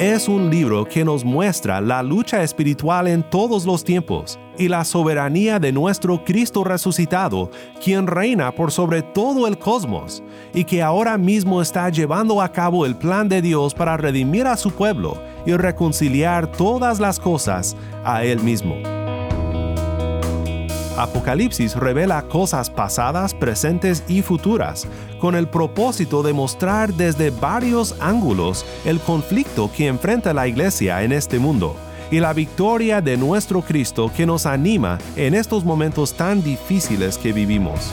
Es un libro que nos muestra la lucha espiritual en todos los tiempos y la soberanía de nuestro Cristo resucitado, quien reina por sobre todo el cosmos y que ahora mismo está llevando a cabo el plan de Dios para redimir a su pueblo y reconciliar todas las cosas a Él mismo. Apocalipsis revela cosas pasadas, presentes y futuras, con el propósito de mostrar desde varios ángulos el conflicto que enfrenta la iglesia en este mundo y la victoria de nuestro Cristo que nos anima en estos momentos tan difíciles que vivimos.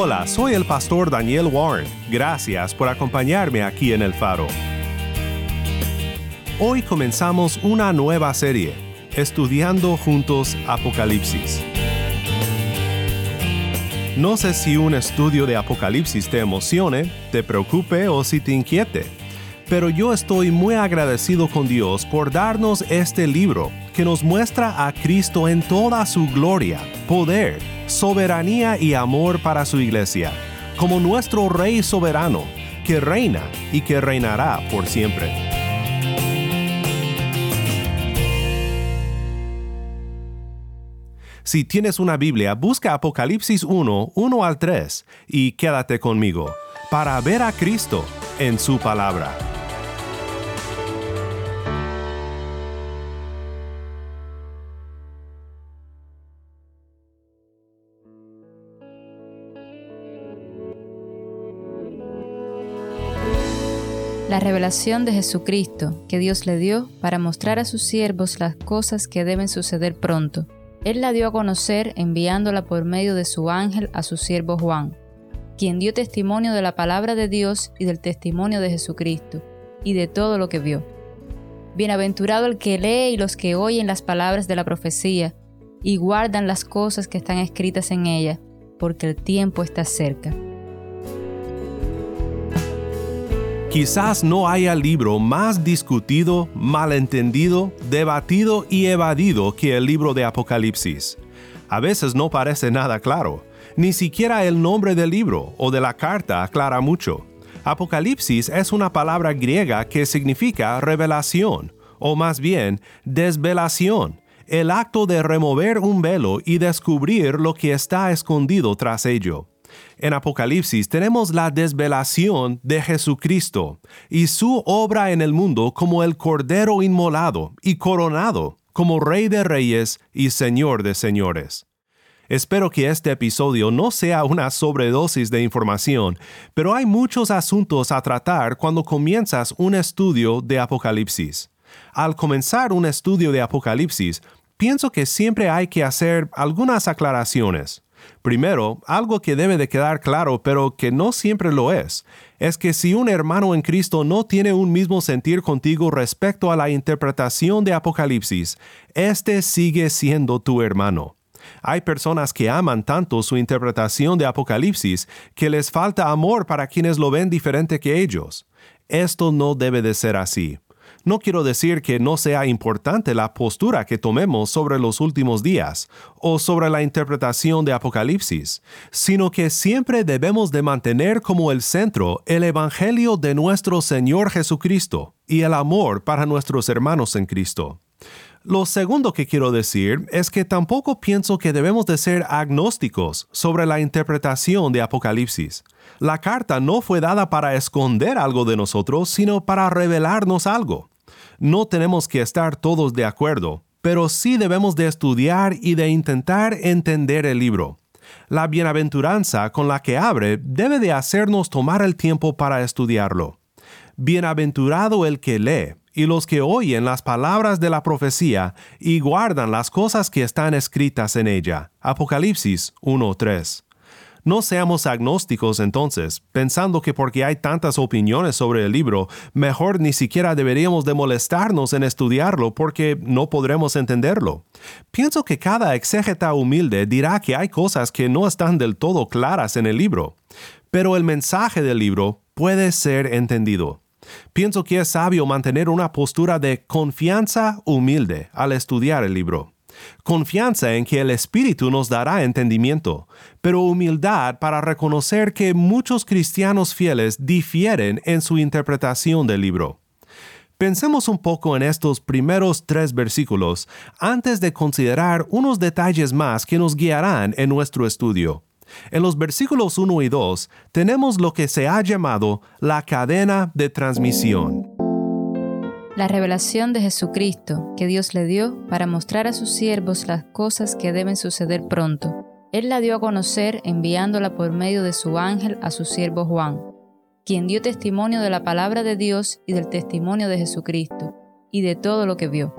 Hola, soy el pastor Daniel Warren. Gracias por acompañarme aquí en El Faro. Hoy comenzamos una nueva serie, estudiando juntos Apocalipsis. No sé si un estudio de Apocalipsis te emocione, te preocupe o si te inquiete, pero yo estoy muy agradecido con Dios por darnos este libro que nos muestra a Cristo en toda su gloria, poder, soberanía y amor para su iglesia, como nuestro Rey soberano, que reina y que reinará por siempre. Si tienes una Biblia, busca Apocalipsis 1, 1 al 3 y quédate conmigo para ver a Cristo en su palabra. La revelación de Jesucristo que Dios le dio para mostrar a sus siervos las cosas que deben suceder pronto. Él la dio a conocer enviándola por medio de su ángel a su siervo Juan, quien dio testimonio de la palabra de Dios y del testimonio de Jesucristo, y de todo lo que vio. Bienaventurado el que lee y los que oyen las palabras de la profecía, y guardan las cosas que están escritas en ella, porque el tiempo está cerca. Quizás no haya libro más discutido, malentendido, debatido y evadido que el libro de Apocalipsis. A veces no parece nada claro, ni siquiera el nombre del libro o de la carta aclara mucho. Apocalipsis es una palabra griega que significa revelación, o más bien desvelación, el acto de remover un velo y descubrir lo que está escondido tras ello. En Apocalipsis tenemos la desvelación de Jesucristo y su obra en el mundo como el Cordero inmolado y coronado como Rey de Reyes y Señor de Señores. Espero que este episodio no sea una sobredosis de información, pero hay muchos asuntos a tratar cuando comienzas un estudio de Apocalipsis. Al comenzar un estudio de Apocalipsis, pienso que siempre hay que hacer algunas aclaraciones. Primero, algo que debe de quedar claro, pero que no siempre lo es, es que si un hermano en Cristo no tiene un mismo sentir contigo respecto a la interpretación de Apocalipsis, éste sigue siendo tu hermano. Hay personas que aman tanto su interpretación de Apocalipsis que les falta amor para quienes lo ven diferente que ellos. Esto no debe de ser así. No quiero decir que no sea importante la postura que tomemos sobre los últimos días o sobre la interpretación de Apocalipsis, sino que siempre debemos de mantener como el centro el Evangelio de nuestro Señor Jesucristo y el amor para nuestros hermanos en Cristo. Lo segundo que quiero decir es que tampoco pienso que debemos de ser agnósticos sobre la interpretación de Apocalipsis. La carta no fue dada para esconder algo de nosotros, sino para revelarnos algo. No tenemos que estar todos de acuerdo, pero sí debemos de estudiar y de intentar entender el libro. La bienaventuranza con la que abre debe de hacernos tomar el tiempo para estudiarlo. Bienaventurado el que lee y los que oyen las palabras de la profecía y guardan las cosas que están escritas en ella. Apocalipsis 1.3. No seamos agnósticos entonces, pensando que porque hay tantas opiniones sobre el libro, mejor ni siquiera deberíamos de molestarnos en estudiarlo porque no podremos entenderlo. Pienso que cada exégeta humilde dirá que hay cosas que no están del todo claras en el libro, pero el mensaje del libro puede ser entendido. Pienso que es sabio mantener una postura de confianza humilde al estudiar el libro confianza en que el Espíritu nos dará entendimiento, pero humildad para reconocer que muchos cristianos fieles difieren en su interpretación del libro. Pensemos un poco en estos primeros tres versículos antes de considerar unos detalles más que nos guiarán en nuestro estudio. En los versículos 1 y 2 tenemos lo que se ha llamado la cadena de transmisión la revelación de Jesucristo que Dios le dio para mostrar a sus siervos las cosas que deben suceder pronto. Él la dio a conocer enviándola por medio de su ángel a su siervo Juan, quien dio testimonio de la palabra de Dios y del testimonio de Jesucristo, y de todo lo que vio.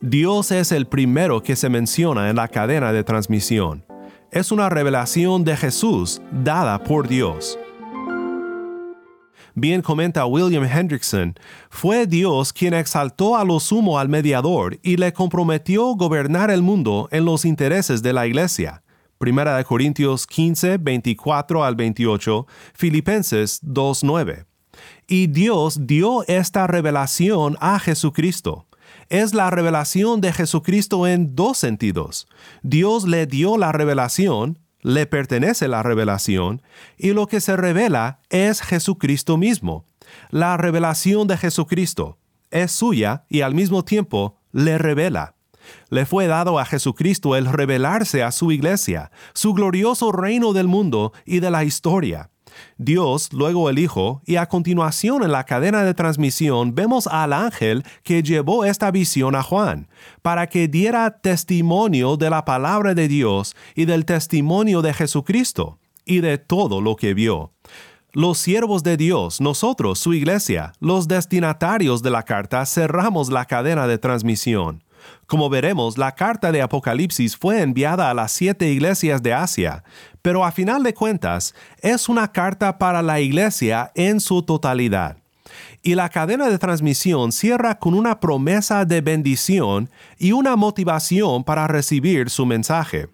Dios es el primero que se menciona en la cadena de transmisión. Es una revelación de Jesús dada por Dios. Bien comenta William Hendrickson, fue Dios quien exaltó a lo sumo al mediador y le comprometió gobernar el mundo en los intereses de la iglesia. Primera de Corintios 15, 24 al 28, Filipenses 2, 9. Y Dios dio esta revelación a Jesucristo. Es la revelación de Jesucristo en dos sentidos. Dios le dio la revelación, le pertenece la revelación y lo que se revela es Jesucristo mismo. La revelación de Jesucristo es suya y al mismo tiempo le revela. Le fue dado a Jesucristo el revelarse a su iglesia, su glorioso reino del mundo y de la historia. Dios, luego el Hijo, y a continuación en la cadena de transmisión vemos al ángel que llevó esta visión a Juan, para que diera testimonio de la palabra de Dios y del testimonio de Jesucristo, y de todo lo que vio. Los siervos de Dios, nosotros, su iglesia, los destinatarios de la carta, cerramos la cadena de transmisión. Como veremos, la carta de Apocalipsis fue enviada a las siete iglesias de Asia, pero a final de cuentas es una carta para la iglesia en su totalidad. Y la cadena de transmisión cierra con una promesa de bendición y una motivación para recibir su mensaje.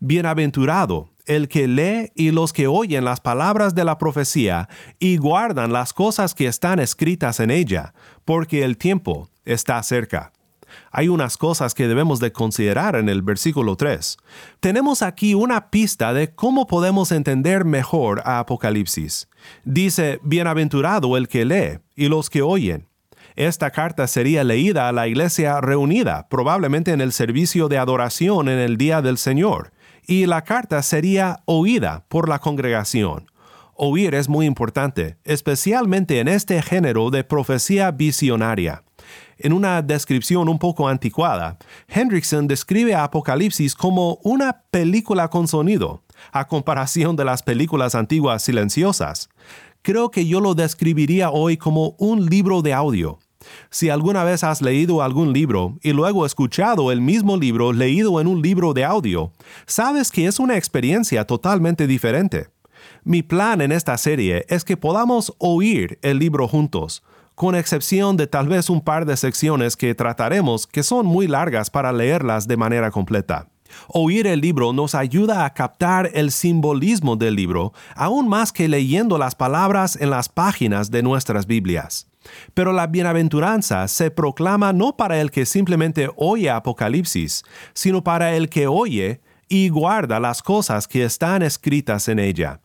Bienaventurado el que lee y los que oyen las palabras de la profecía y guardan las cosas que están escritas en ella, porque el tiempo está cerca hay unas cosas que debemos de considerar en el versículo 3. Tenemos aquí una pista de cómo podemos entender mejor a Apocalipsis. Dice, Bienaventurado el que lee y los que oyen. Esta carta sería leída a la iglesia reunida, probablemente en el servicio de adoración en el día del Señor, y la carta sería oída por la congregación. Oír es muy importante, especialmente en este género de profecía visionaria. En una descripción un poco anticuada, Hendrickson describe Apocalipsis como una película con sonido, a comparación de las películas antiguas silenciosas. Creo que yo lo describiría hoy como un libro de audio. Si alguna vez has leído algún libro y luego escuchado el mismo libro leído en un libro de audio, sabes que es una experiencia totalmente diferente. Mi plan en esta serie es que podamos oír el libro juntos, con excepción de tal vez un par de secciones que trataremos que son muy largas para leerlas de manera completa. Oír el libro nos ayuda a captar el simbolismo del libro, aún más que leyendo las palabras en las páginas de nuestras Biblias. Pero la bienaventuranza se proclama no para el que simplemente oye Apocalipsis, sino para el que oye y guarda las cosas que están escritas en ella.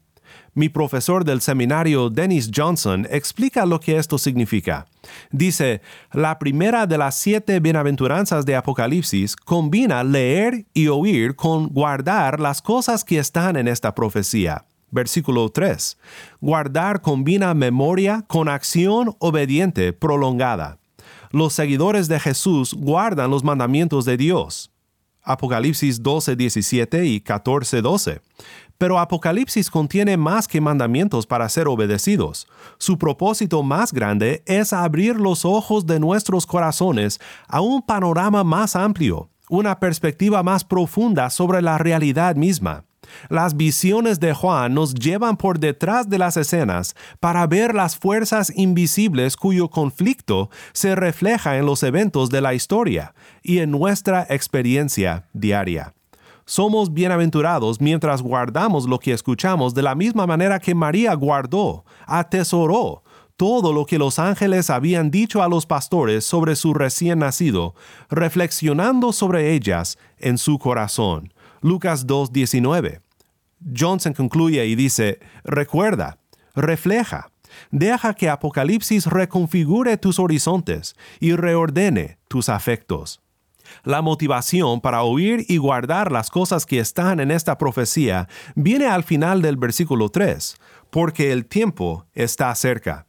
Mi profesor del seminario Dennis Johnson explica lo que esto significa. Dice, la primera de las siete bienaventuranzas de Apocalipsis combina leer y oír con guardar las cosas que están en esta profecía. Versículo 3. Guardar combina memoria con acción obediente prolongada. Los seguidores de Jesús guardan los mandamientos de Dios. Apocalipsis 12, 17 y 14, 12. Pero Apocalipsis contiene más que mandamientos para ser obedecidos. Su propósito más grande es abrir los ojos de nuestros corazones a un panorama más amplio, una perspectiva más profunda sobre la realidad misma. Las visiones de Juan nos llevan por detrás de las escenas para ver las fuerzas invisibles cuyo conflicto se refleja en los eventos de la historia y en nuestra experiencia diaria. Somos bienaventurados mientras guardamos lo que escuchamos de la misma manera que María guardó, atesoró todo lo que los ángeles habían dicho a los pastores sobre su recién nacido, reflexionando sobre ellas en su corazón. Lucas 2.19. Johnson concluye y dice, recuerda, refleja, deja que Apocalipsis reconfigure tus horizontes y reordene tus afectos. La motivación para oír y guardar las cosas que están en esta profecía viene al final del versículo 3, porque el tiempo está cerca.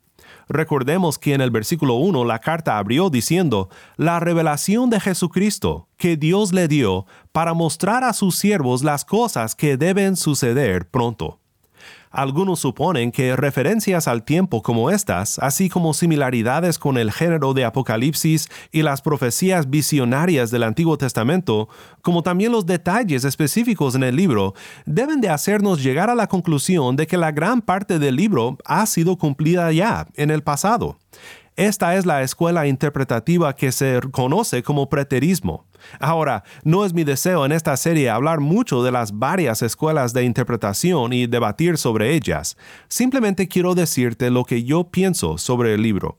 Recordemos que en el versículo 1 la carta abrió diciendo, la revelación de Jesucristo que Dios le dio para mostrar a sus siervos las cosas que deben suceder pronto. Algunos suponen que referencias al tiempo como estas, así como similaridades con el género de Apocalipsis y las profecías visionarias del Antiguo Testamento, como también los detalles específicos en el libro, deben de hacernos llegar a la conclusión de que la gran parte del libro ha sido cumplida ya en el pasado. Esta es la escuela interpretativa que se conoce como preterismo. Ahora, no es mi deseo en esta serie hablar mucho de las varias escuelas de interpretación y debatir sobre ellas. Simplemente quiero decirte lo que yo pienso sobre el libro.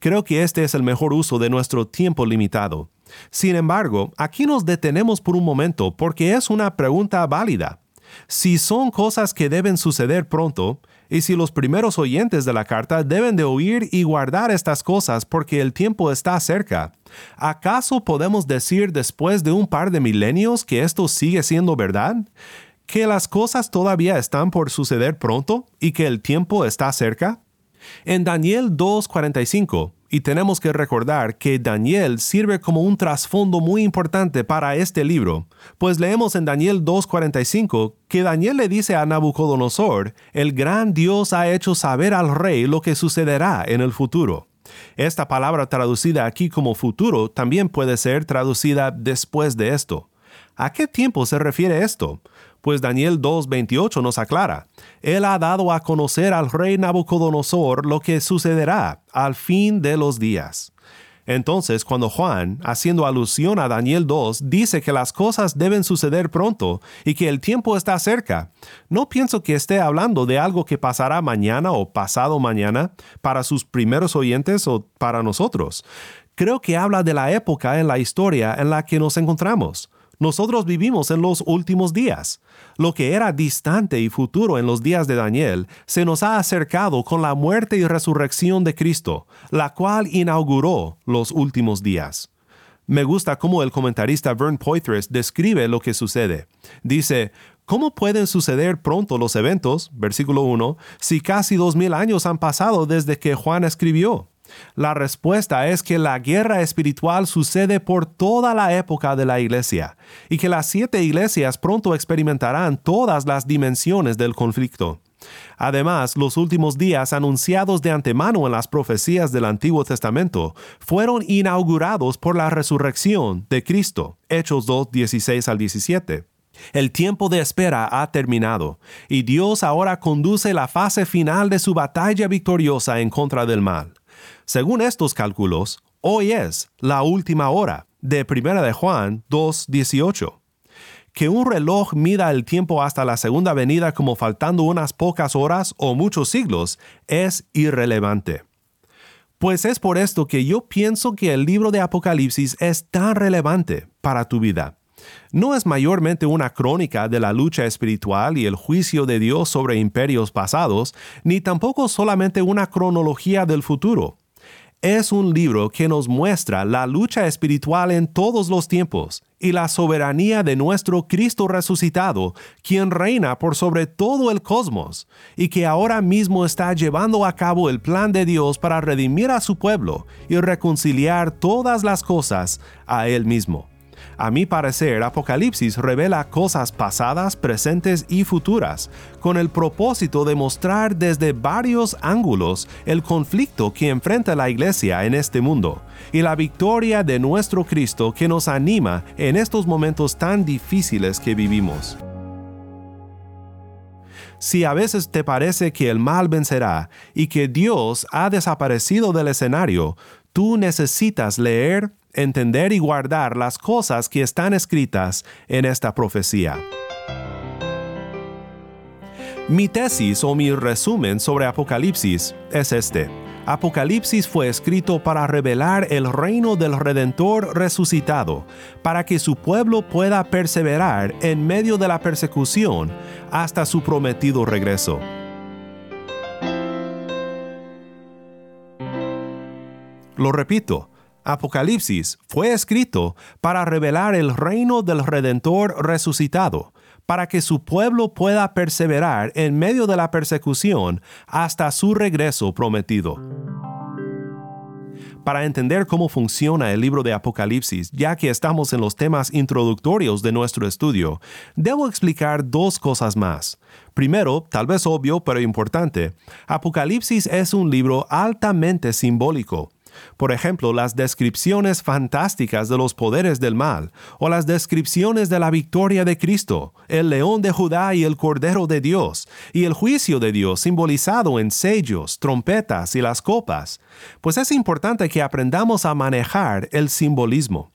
Creo que este es el mejor uso de nuestro tiempo limitado. Sin embargo, aquí nos detenemos por un momento porque es una pregunta válida. Si son cosas que deben suceder pronto, y si los primeros oyentes de la carta deben de oír y guardar estas cosas porque el tiempo está cerca, ¿acaso podemos decir después de un par de milenios que esto sigue siendo verdad? ¿Que las cosas todavía están por suceder pronto y que el tiempo está cerca? En Daniel 2.45, y tenemos que recordar que Daniel sirve como un trasfondo muy importante para este libro, pues leemos en Daniel 2.45 que Daniel le dice a Nabucodonosor, el gran Dios ha hecho saber al rey lo que sucederá en el futuro. Esta palabra traducida aquí como futuro también puede ser traducida después de esto. ¿A qué tiempo se refiere esto? Pues Daniel 2.28 nos aclara, Él ha dado a conocer al rey Nabucodonosor lo que sucederá al fin de los días. Entonces, cuando Juan, haciendo alusión a Daniel 2, dice que las cosas deben suceder pronto y que el tiempo está cerca, no pienso que esté hablando de algo que pasará mañana o pasado mañana para sus primeros oyentes o para nosotros. Creo que habla de la época en la historia en la que nos encontramos. Nosotros vivimos en los últimos días. Lo que era distante y futuro en los días de Daniel se nos ha acercado con la muerte y resurrección de Cristo, la cual inauguró los últimos días. Me gusta cómo el comentarista Vern Poitras describe lo que sucede. Dice, ¿Cómo pueden suceder pronto los eventos, versículo 1, si casi dos mil años han pasado desde que Juan escribió? La respuesta es que la guerra espiritual sucede por toda la época de la iglesia y que las siete iglesias pronto experimentarán todas las dimensiones del conflicto. Además, los últimos días anunciados de antemano en las profecías del Antiguo Testamento fueron inaugurados por la resurrección de Cristo. Hechos 2, 16 al 17. El tiempo de espera ha terminado y Dios ahora conduce la fase final de su batalla victoriosa en contra del mal. Según estos cálculos, hoy es la última hora de 1 de Juan 2.18. Que un reloj mida el tiempo hasta la segunda venida como faltando unas pocas horas o muchos siglos es irrelevante. Pues es por esto que yo pienso que el libro de Apocalipsis es tan relevante para tu vida. No es mayormente una crónica de la lucha espiritual y el juicio de Dios sobre imperios pasados, ni tampoco solamente una cronología del futuro es un libro que nos muestra la lucha espiritual en todos los tiempos y la soberanía de nuestro Cristo resucitado, quien reina por sobre todo el cosmos y que ahora mismo está llevando a cabo el plan de Dios para redimir a su pueblo y reconciliar todas las cosas a Él mismo. A mi parecer, Apocalipsis revela cosas pasadas, presentes y futuras, con el propósito de mostrar desde varios ángulos el conflicto que enfrenta la iglesia en este mundo y la victoria de nuestro Cristo que nos anima en estos momentos tan difíciles que vivimos. Si a veces te parece que el mal vencerá y que Dios ha desaparecido del escenario, tú necesitas leer entender y guardar las cosas que están escritas en esta profecía. Mi tesis o mi resumen sobre Apocalipsis es este. Apocalipsis fue escrito para revelar el reino del Redentor resucitado, para que su pueblo pueda perseverar en medio de la persecución hasta su prometido regreso. Lo repito, Apocalipsis fue escrito para revelar el reino del Redentor resucitado, para que su pueblo pueda perseverar en medio de la persecución hasta su regreso prometido. Para entender cómo funciona el libro de Apocalipsis, ya que estamos en los temas introductorios de nuestro estudio, debo explicar dos cosas más. Primero, tal vez obvio pero importante, Apocalipsis es un libro altamente simbólico. Por ejemplo, las descripciones fantásticas de los poderes del mal, o las descripciones de la victoria de Cristo, el león de Judá y el cordero de Dios, y el juicio de Dios simbolizado en sellos, trompetas y las copas. Pues es importante que aprendamos a manejar el simbolismo.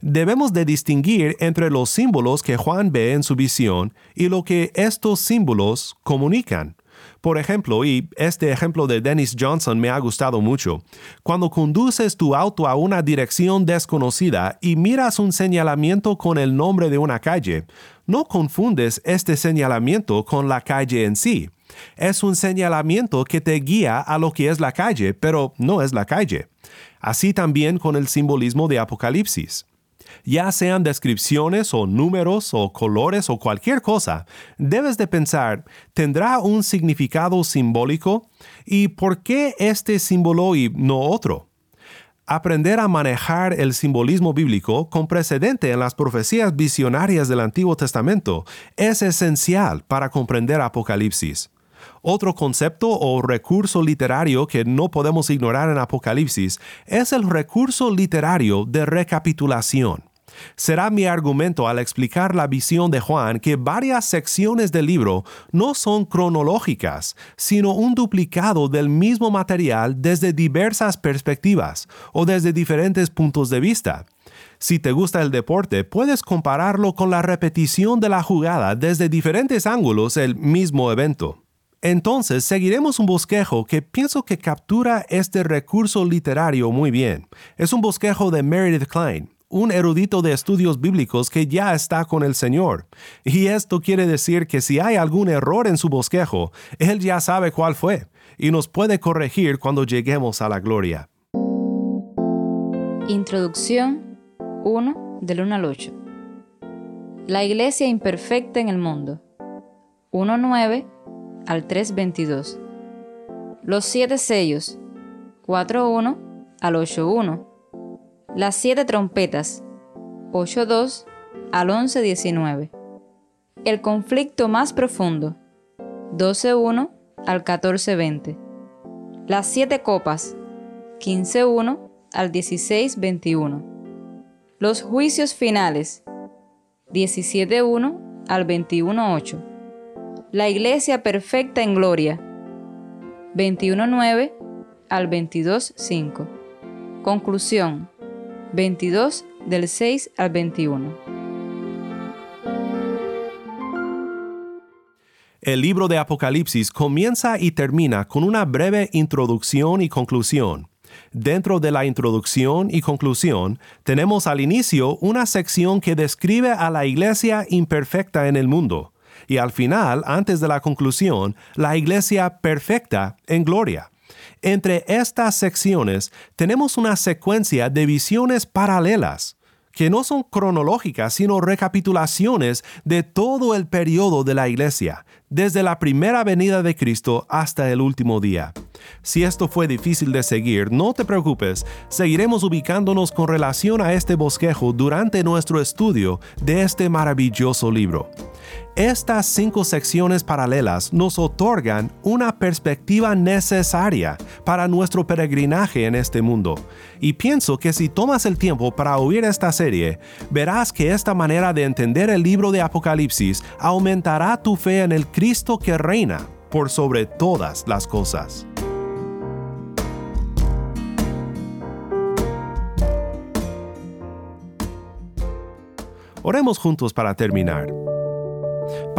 Debemos de distinguir entre los símbolos que Juan ve en su visión y lo que estos símbolos comunican. Por ejemplo, y este ejemplo de Dennis Johnson me ha gustado mucho, cuando conduces tu auto a una dirección desconocida y miras un señalamiento con el nombre de una calle, no confundes este señalamiento con la calle en sí. Es un señalamiento que te guía a lo que es la calle, pero no es la calle. Así también con el simbolismo de Apocalipsis ya sean descripciones o números o colores o cualquier cosa, debes de pensar, ¿tendrá un significado simbólico? ¿Y por qué este símbolo y no otro? Aprender a manejar el simbolismo bíblico con precedente en las profecías visionarias del Antiguo Testamento es esencial para comprender Apocalipsis. Otro concepto o recurso literario que no podemos ignorar en Apocalipsis es el recurso literario de recapitulación. Será mi argumento al explicar la visión de Juan que varias secciones del libro no son cronológicas, sino un duplicado del mismo material desde diversas perspectivas o desde diferentes puntos de vista. Si te gusta el deporte, puedes compararlo con la repetición de la jugada desde diferentes ángulos el mismo evento. Entonces seguiremos un bosquejo que pienso que captura este recurso literario muy bien. Es un bosquejo de Meredith Klein, un erudito de estudios bíblicos que ya está con el Señor. Y esto quiere decir que si hay algún error en su bosquejo, Él ya sabe cuál fue y nos puede corregir cuando lleguemos a la gloria. Introducción 1 del 1 al 8. La iglesia imperfecta en el mundo. 1.9 al 3.22. Los siete sellos, 4.1 al 8.1. Las siete trompetas, 8.2 al 11.19. El conflicto más profundo, 12.1 al 14.20. Las siete copas, 15.1 al 16.21. Los juicios finales, 17.1 al 21.8 la iglesia perfecta en gloria. 21.9 al 22.5. Conclusión. 22 del 6 al 21. El libro de Apocalipsis comienza y termina con una breve introducción y conclusión. Dentro de la introducción y conclusión tenemos al inicio una sección que describe a la iglesia imperfecta en el mundo y al final, antes de la conclusión, la iglesia perfecta en gloria. Entre estas secciones tenemos una secuencia de visiones paralelas que no son cronológicas, sino recapitulaciones de todo el periodo de la iglesia, desde la primera venida de Cristo hasta el último día. Si esto fue difícil de seguir, no te preocupes, seguiremos ubicándonos con relación a este bosquejo durante nuestro estudio de este maravilloso libro. Estas cinco secciones paralelas nos otorgan una perspectiva necesaria para nuestro peregrinaje en este mundo. Y pienso que si tomas el tiempo para oír esta serie, verás que esta manera de entender el libro de Apocalipsis aumentará tu fe en el Cristo que reina por sobre todas las cosas. Oremos juntos para terminar.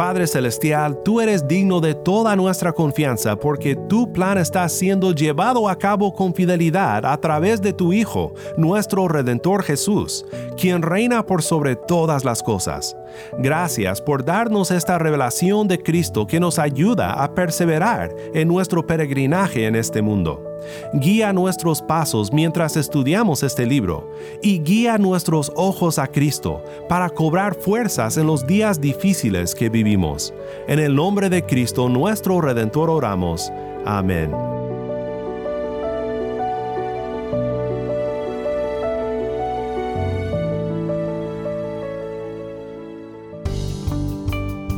Padre Celestial, tú eres digno de toda nuestra confianza porque tu plan está siendo llevado a cabo con fidelidad a través de tu Hijo, nuestro Redentor Jesús, quien reina por sobre todas las cosas. Gracias por darnos esta revelación de Cristo que nos ayuda a perseverar en nuestro peregrinaje en este mundo. Guía nuestros pasos mientras estudiamos este libro y guía nuestros ojos a Cristo para cobrar fuerzas en los días difíciles que vivimos. En el nombre de Cristo nuestro Redentor oramos. Amén.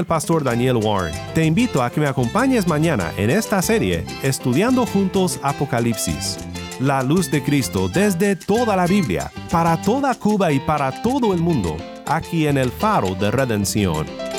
el pastor Daniel Warren. Te invito a que me acompañes mañana en esta serie Estudiando Juntos Apocalipsis. La luz de Cristo desde toda la Biblia, para toda Cuba y para todo el mundo, aquí en el faro de redención.